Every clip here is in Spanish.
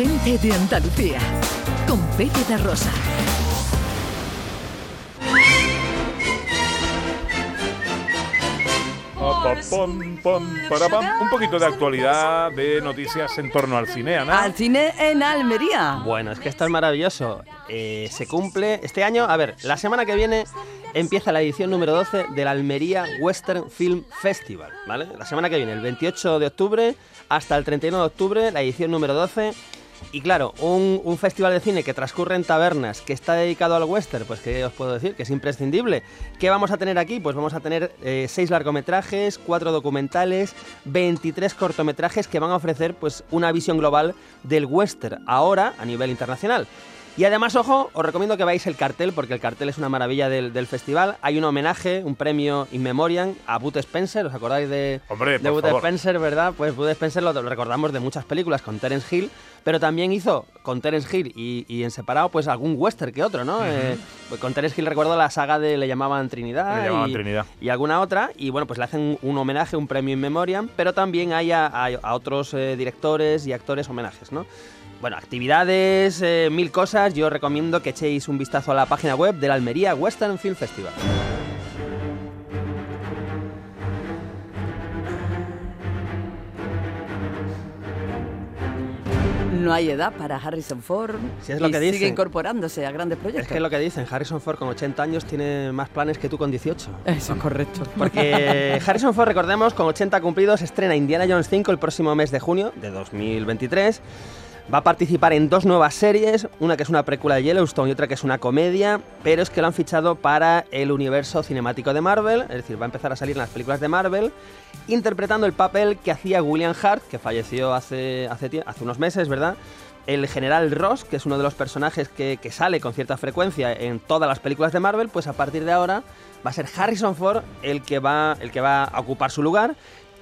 Gente de Andalucía, con Pepe de Rosa. Un poquito de actualidad de noticias en torno al cine, Ana. Al cine en Almería. Bueno, es que esto es maravilloso. Eh, se cumple este año, a ver, la semana que viene empieza la edición número 12 del Almería Western Film Festival, ¿vale? La semana que viene, el 28 de octubre hasta el 31 de octubre, la edición número 12 y claro, un, festival de cine que transcurre en tabernas, que está dedicado al western, pues que os puedo decir que es imprescindible. ¿Qué vamos a tener aquí? Pues vamos a tener eh, seis largometrajes, cuatro documentales, 23 cortometrajes que van a ofrecer pues una visión global del western ahora a nivel internacional. Y además, ojo, os recomiendo que veáis el cartel, porque el cartel es una maravilla del, festival. Hay un homenaje, un premio in memoriam a Bud Spencer. ¿Os acordáis de, Hombre, de Bud Spencer, verdad? Pues Bud Spencer lo, recordamos de muchas películas con Terence Hill, pero también hizo con Terence Hill y, en separado, pues algún western que otro, ¿no? Eh, pues con Terence Hill recuerdo la saga de Le llamaban Trinidad, le llamaban y, Trinidad. y alguna otra. Y bueno, pues le hacen un homenaje, un premio in memoriam, pero también hay a, otros eh, directores y actores homenajes, ¿no? Bueno, actividades, eh, mil cosas. Yo recomiendo que echéis un vistazo a la página web de la Almería Western Film Festival. no hay edad para Harrison Ford. Si es lo y que Sigue incorporándose a grandes proyectos. Es que es lo que dicen. Harrison Ford con 80 años tiene más planes que tú con 18. Eso es correcto. Porque Harrison Ford, recordemos, con 80 cumplidos, estrena Indiana Jones 5 el próximo mes de junio de 2023. Va a participar en dos nuevas series, una que es una precuela de Yellowstone y otra que es una comedia, pero es que lo han fichado para el universo cinemático de Marvel, es decir, va a empezar a salir en las películas de Marvel, interpretando el papel que hacía William Hart, que falleció hace, unos meses, ¿verdad? El general Ross, que es uno de los personajes que, que sale con cierta frecuencia en todas las películas de Marvel, pues a partir de ahora va a ser Harrison Ford el que va, el que va a ocupar su lugar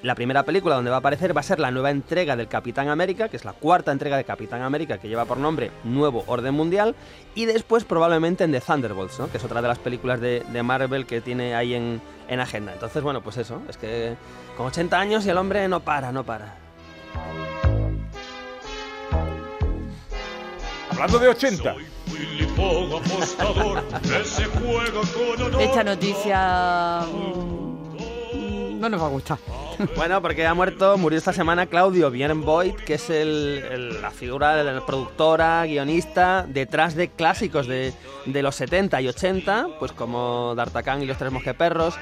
la primera película donde va a aparecer va a ser la nueva entrega del Capitán América, que es la cuarta entrega de Capitán América, que lleva por nombre Nuevo Orden Mundial, y después probablemente en The Thunderbolts, ¿no? que es otra de las películas de, Marvel que tiene ahí en, en, agenda. Entonces, bueno, pues eso, es que con 80 años y el hombre no para, no para. Hablando de 80. Esta noticia no nos va a gustar. Bueno, porque ha muerto, murió esta semana Claudio Boyd, que es el, la figura de la productora, guionista, detrás de clásicos de, de los 70 y 80, pues como D'Artagnan y los Tres Mosqueperros.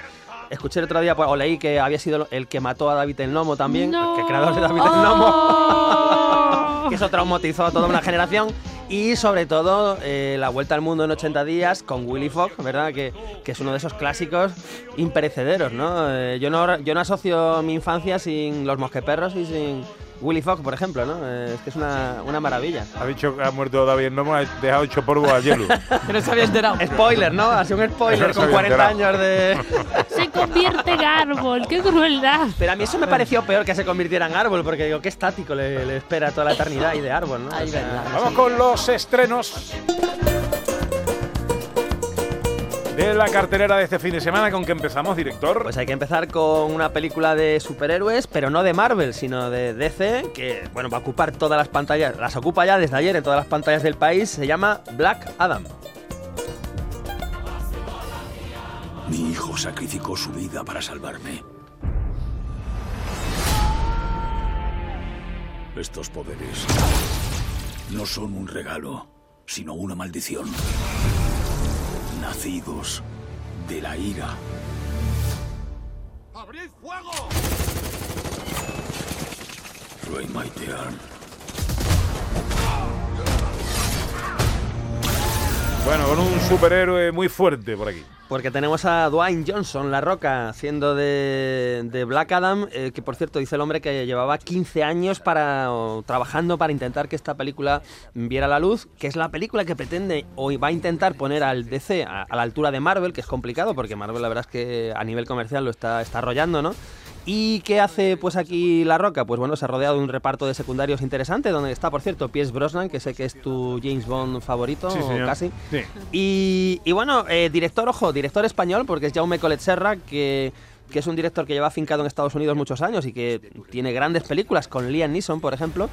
Escuché el otro día, pues, o leí que había sido el que mató a David el Nomo también, el que creador de David el Nomo, oh. que eso traumatizó a toda una generación. Y sobre todo, eh, La Vuelta al Mundo en 80 días con Willy Fogg, ¿verdad? Que, que es uno de esos clásicos imperecederos, ¿no? Eh, yo ¿no? Yo no asocio mi infancia sin Los Mosqueperros y sin Willy Fox, por ejemplo, ¿no? Eh, es que es una, una, maravilla. Ha dicho que ha muerto David no ha dejado hecho polvo a hielo. que no se había enterado. Spoiler, ¿no? Ha sido un spoiler con 40 años de... se convierte en árbol, qué crueldad. Pero a mí eso me pareció peor que se convirtiera en árbol, porque digo, qué estático le, espera toda la eternidad y de árbol, ¿no? Vamos con los estrenos de la cartelera de este fin de semana. ¿Con qué empezamos, director? Pues hay que empezar con una película de superhéroes, pero no de Marvel, sino de DC, que bueno, va a ocupar todas las pantallas, las ocupa ya desde ayer en todas las pantallas del país. Se llama Black Adam. Mi hijo sacrificó su vida para salvarme. Estos poderes no son un regalo, sino una maldición nacidos de la ira. ¡Abrid fuego! Rey Maitean. Bueno, con un superhéroe muy fuerte por aquí. Porque tenemos a Dwayne Johnson, La Roca, haciendo de, Black Adam, eh, que por cierto dice el hombre que llevaba 15 años para, trabajando para intentar que esta película viera la luz, que es la película que pretende o va a intentar poner al DC a, la altura de Marvel, que es complicado porque Marvel la verdad es que a nivel comercial lo está, está arrollando, ¿no? ¿Y qué hace pues aquí La Roca? Pues bueno, se ha rodeado de un reparto de secundarios interesante, donde está, por cierto, Pierce Brosnan, que sé que es tu James Bond favorito, casi. Y, bueno, eh, director, ojo, director español, porque es Jaume Colet Serra, que que es un director que lleva afincado en Estados Unidos muchos años y que tiene grandes películas con Liam Neeson, por ejemplo.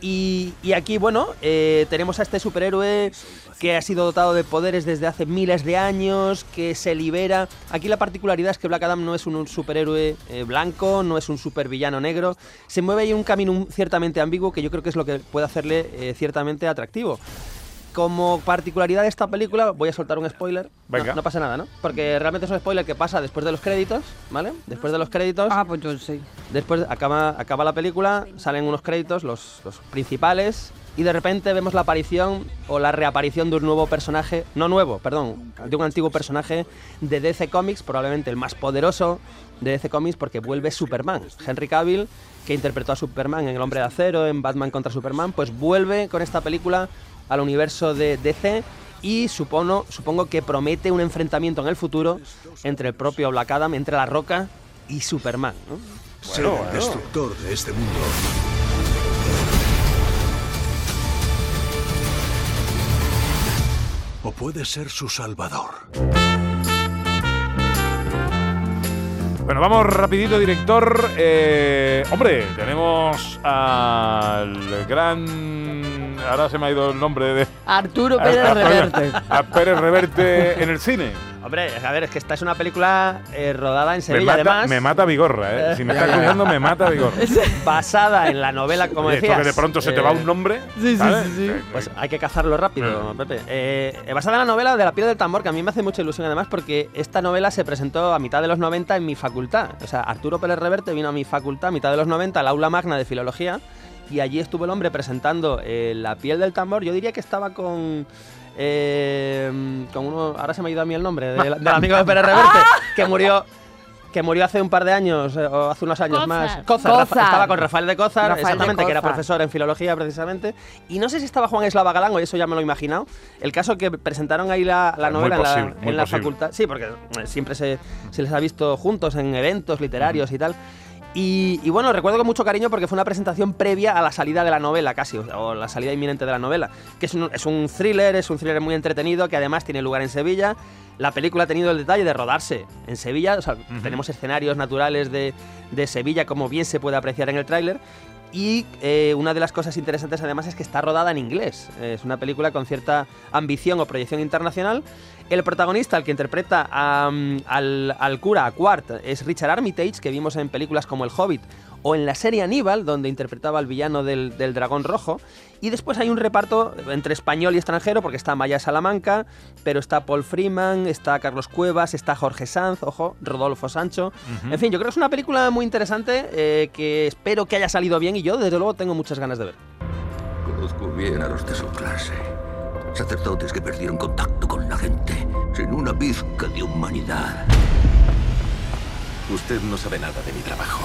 Y, y aquí, bueno, eh, tenemos a este superhéroe que ha sido dotado de poderes desde hace miles de años, que se libera. Aquí la particularidad es que Black Adam no es un, superhéroe eh, blanco, no es un supervillano negro. Se mueve ahí un camino ciertamente ambiguo que yo creo que es lo que puede hacerle eh, ciertamente atractivo. Como particularidad de esta película, voy a soltar un spoiler. No- Venga. No, pasa nada, ¿no? Porque realmente es un spoiler que pasa después de los créditos, ¿vale? Después de los créditos, Ah, pues yo sí. después acaba, acaba la película, salen unos créditos, los, los principales, y de repente vemos la aparición o la reaparición de un nuevo personaje, no nuevo, perdón, de un antiguo personaje de DC Comics, probablemente el más poderoso de DC Comics porque vuelve Superman. Henry Cavill, que interpretó a Superman en El Hombre de Acero, en Batman contra Superman, pues vuelve con esta película al universo de DC y supongo, supongo que promete un enfrentamiento en el futuro entre el propio Black Adam, entre La Roca y Superman. ¿no? Ser el destructor de este mundo. O puede ser su salvador. Bueno, vamos rapidito, director. Eh, hombre, tenemos al gran... Ahora se me ha ido el nombre de... Arturo Pérez a- Reverte. A Pérez Reverte en el cine. Hombre, a ver, es que esta es una película eh, rodada en Me Sevilla, mata, además, me mata Vigorra, ¿eh? Si me está escuchando, me mata Vigorra. basada en la novela, como Oye, esto decías. que de pronto se te eh, va un nombre. sí, sí, ¿sabes? sí, sí. Eh, Pues hay que cazarlo rápido, Mm. Pepe. Eh, eh, basada en la novela de La piel del tambor, que a mí me hace mucha ilusión además porque esta novela se presentó a mitad de los 90 en mi facultad. O sea, Arturo Pérez Reverte vino a mi facultad a mitad de los 90, al aula magna de filología, y allí estuvo el hombre presentando eh, La piel del tambor. Yo diría que estaba con... eh, con uno, ahora se me ha ido a mí el nombre, del, del amigo de Pérez Reverte, que murió... Que murió hace un par de años, eh, o hace unos años Cózar. más. Cózar. Rafa- estaba con Rafael de Cózar, Rafael de exactamente, que era profesor en filología precisamente. Y no sé si estaba Juan Eslava Galán, o eso ya me lo he imaginado. El caso que presentaron ahí la, la novela en la- en la, facultad. Sí, porque siempre se, se les ha visto juntos en eventos literarios y tal. Y, y bueno, recuerdo con mucho cariño porque fue una presentación previa a la salida de la novela, casi, o, o la salida inminente de la novela. Que es un, es un thriller, es un thriller muy entretenido que además tiene lugar en Sevilla. La película ha tenido el detalle de rodarse en Sevilla, o sea, tenemos escenarios naturales de, de Sevilla, como bien se puede apreciar en el tráiler. Y eh, una de las cosas interesantes además es que está rodada en inglés. Es una película con cierta ambición o proyección internacional. El protagonista, el que interpreta a, mm, al, al cura, a Quart, es Richard Armitage, que vimos en películas como El Hobbit o en la serie Aníbal, donde interpretaba al villano del, del dragón rojo. Y después hay un reparto entre español y extranjero, porque está Maya Salamanca, pero está Paul Freeman, está Carlos Cuevas, está Jorge Sanz, ojo, Rodolfo Sancho. En fin, yo creo que es una película muy interesante eh, que espero que haya salido bien y yo, desde luego, tengo muchas ganas de ver. Conozco bien a los de su clase. Sacerdotes que perdieron contacto con la gente, sin una pizca de humanidad. Usted no sabe nada de mi trabajo.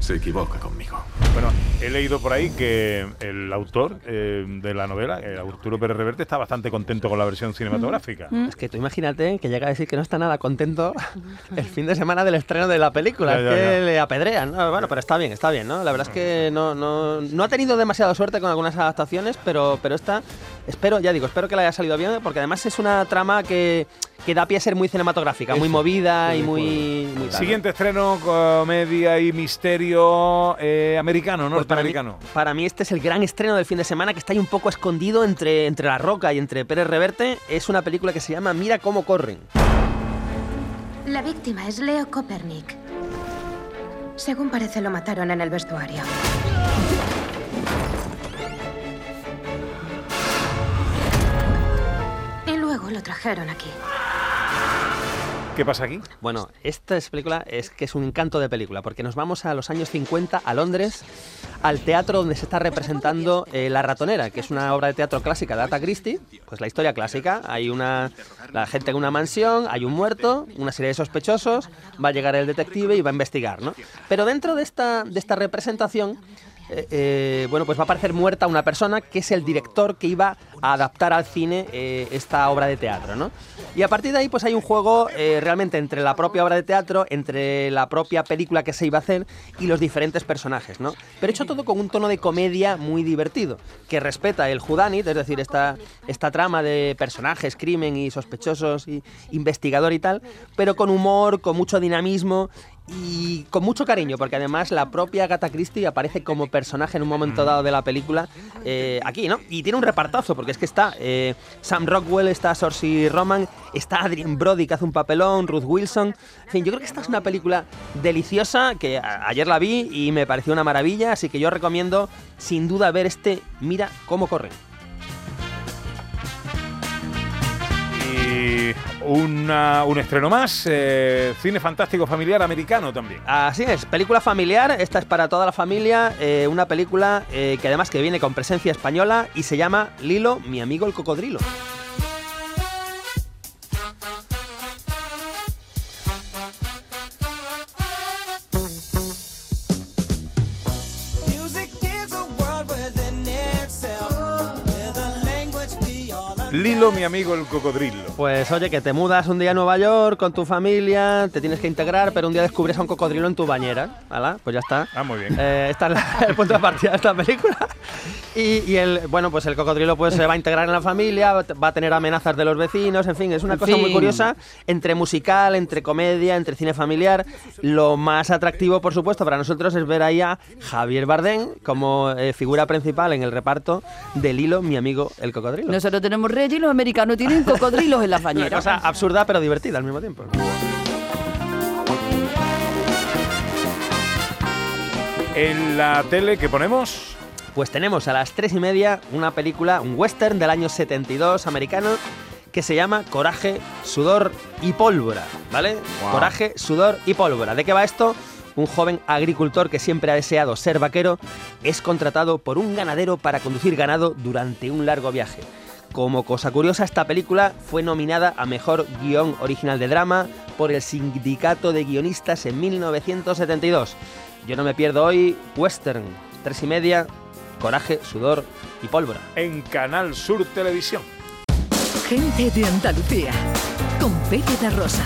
Se equivoca conmigo. Bueno, he leído por ahí que el autor eh, de la novela, eh, Arturo Pérez Reverte, está bastante contento con la versión cinematográfica. Es que tú imagínate que llega a decir que no está nada contento el fin de semana del estreno de la película. Ya, es ya, que ya. le apedrean. ¿no? Bueno, pero está bien, está bien, ¿no? La verdad es que no, no, no ha tenido demasiada suerte con algunas adaptaciones, pero, pero esta, espero, ya digo, espero que le haya salido bien, porque además es una trama que, que da pie a ser muy cinematográfica, muy movida y estoy de muy, muy. Siguiente estreno, comedia y misterio eh, americano, Pues para, mí, norteamericano. para mí este es el gran estreno del fin de semana que está ahí un poco escondido entre, entre La Roca y entre Pérez Reverte. Es una película que se llama Mira cómo corren. La víctima es Leo Copernic. Según parece, lo mataron en el vestuario. Y luego lo trajeron aquí. ¿Qué pasa aquí? Bueno, esta es película es que es un encanto de película, porque nos vamos a los años 50 a Londres, al teatro donde se está representando eh, La ratonera, que es una obra de teatro clásica de Agatha Christie, pues la historia clásica, hay una la gente en una mansión, hay un muerto, una serie de sospechosos, va a llegar el detective y va a investigar, ¿no? Pero dentro de esta de esta representación eh, eh, bueno, pues va a aparecer muerta una persona que es el director que iba a adaptar al cine esta obra de teatro, ¿no? Y a partir de ahí, pues hay un juego eh, realmente entre la propia obra de teatro, entre la propia película que se iba a hacer y los diferentes personajes, ¿no? Pero hecho todo con un tono de comedia muy divertido, que respeta el Judanit, es decir, esta, esta trama de personajes, crimen y sospechosos y investigador y tal, pero con humor, con mucho dinamismo y con mucho cariño, porque además la propia Agatha Christie aparece como personaje en un momento dado de la película eh, aquí, ¿no? Y tiene un repartazo, porque es que está eh, Sam Rockwell, está Saoirse Roman, está Adrien Brody que hace un papelón, Ruth Wilson. En fin, yo creo que esta es una película deliciosa que ayer la vi y me pareció una maravilla, así que yo recomiendo sin duda ver este Mira cómo corren. Y una- un estreno más, eh, cine fantástico familiar americano también. Así es, película familiar, esta es para toda la familia, eh, una película eh, que además que viene con presencia española y se llama Lilo, mi amigo el cocodrilo. Lilo, mi amigo el cocodrilo. Pues oye, que te mudas un día a Nueva York con tu familia, te tienes que integrar, pero un día descubres a un cocodrilo en tu bañera. ¿Hala? Pues ya está. Ah, muy bien. Eh, está es la- el punto de partida de esta película. Y, y el, bueno, pues el cocodrilo pues se va a integrar en la familia, va a tener amenazas de los vecinos, en fin, es una En cosa muy curiosa, entre musical, entre comedia, entre cine familiar. Lo más atractivo, por supuesto, para nosotros es ver ahí a Javier Bardem como eh, figura principal en el reparto de Lilo, mi amigo el cocodrilo. Nosotros tenemos reyes y los americanos tienen cocodrilos en las Una bañeras. cosa absurda pero divertida al mismo tiempo. En la tele que ponemos, Pues tenemos a las tres y media una película, un western del año 72 americano que se llama Coraje, Sudor y Pólvora, ¿vale? Coraje, Sudor y Pólvora. ¿De qué va esto? Un joven agricultor que siempre ha deseado ser vaquero es contratado por un ganadero para conducir ganado durante un largo viaje. Como cosa curiosa, esta película fue nominada a Mejor Guión Original de Drama por el Sindicato de Guionistas en 1972. Yo no me pierdo hoy, Western, tres y media, Coraje, Sudor y Pólvora. en Canal Sur Televisión. Gente de Andalucía. Con Pepe Rosa.